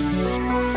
Música